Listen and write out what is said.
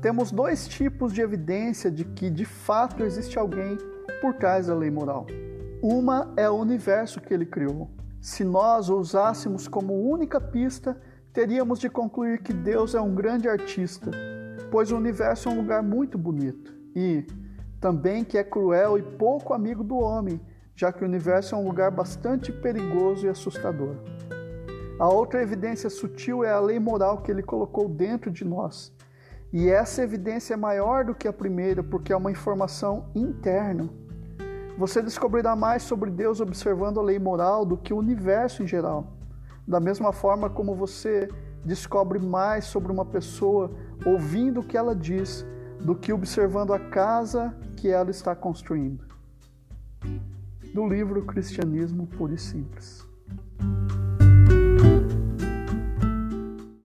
temos dois tipos de evidência de que de fato existe alguém por trás da lei moral. Uma é o universo que ele criou. Se nós o usássemos como única pista, teríamos de concluir que Deus é um grande artista, pois o universo é um lugar muito bonito e também que é cruel e pouco amigo do homem, já que o universo é um lugar bastante perigoso e assustador. A outra evidência sutil é a lei moral que ele colocou dentro de nós. E essa evidência é maior do que a primeira, porque é uma informação interna. Você descobrirá mais sobre Deus observando a lei moral do que o universo em geral. Da mesma forma como você descobre mais sobre uma pessoa ouvindo o que ela diz do que observando a casa que ela está construindo. Do livro Cristianismo Puro e Simples.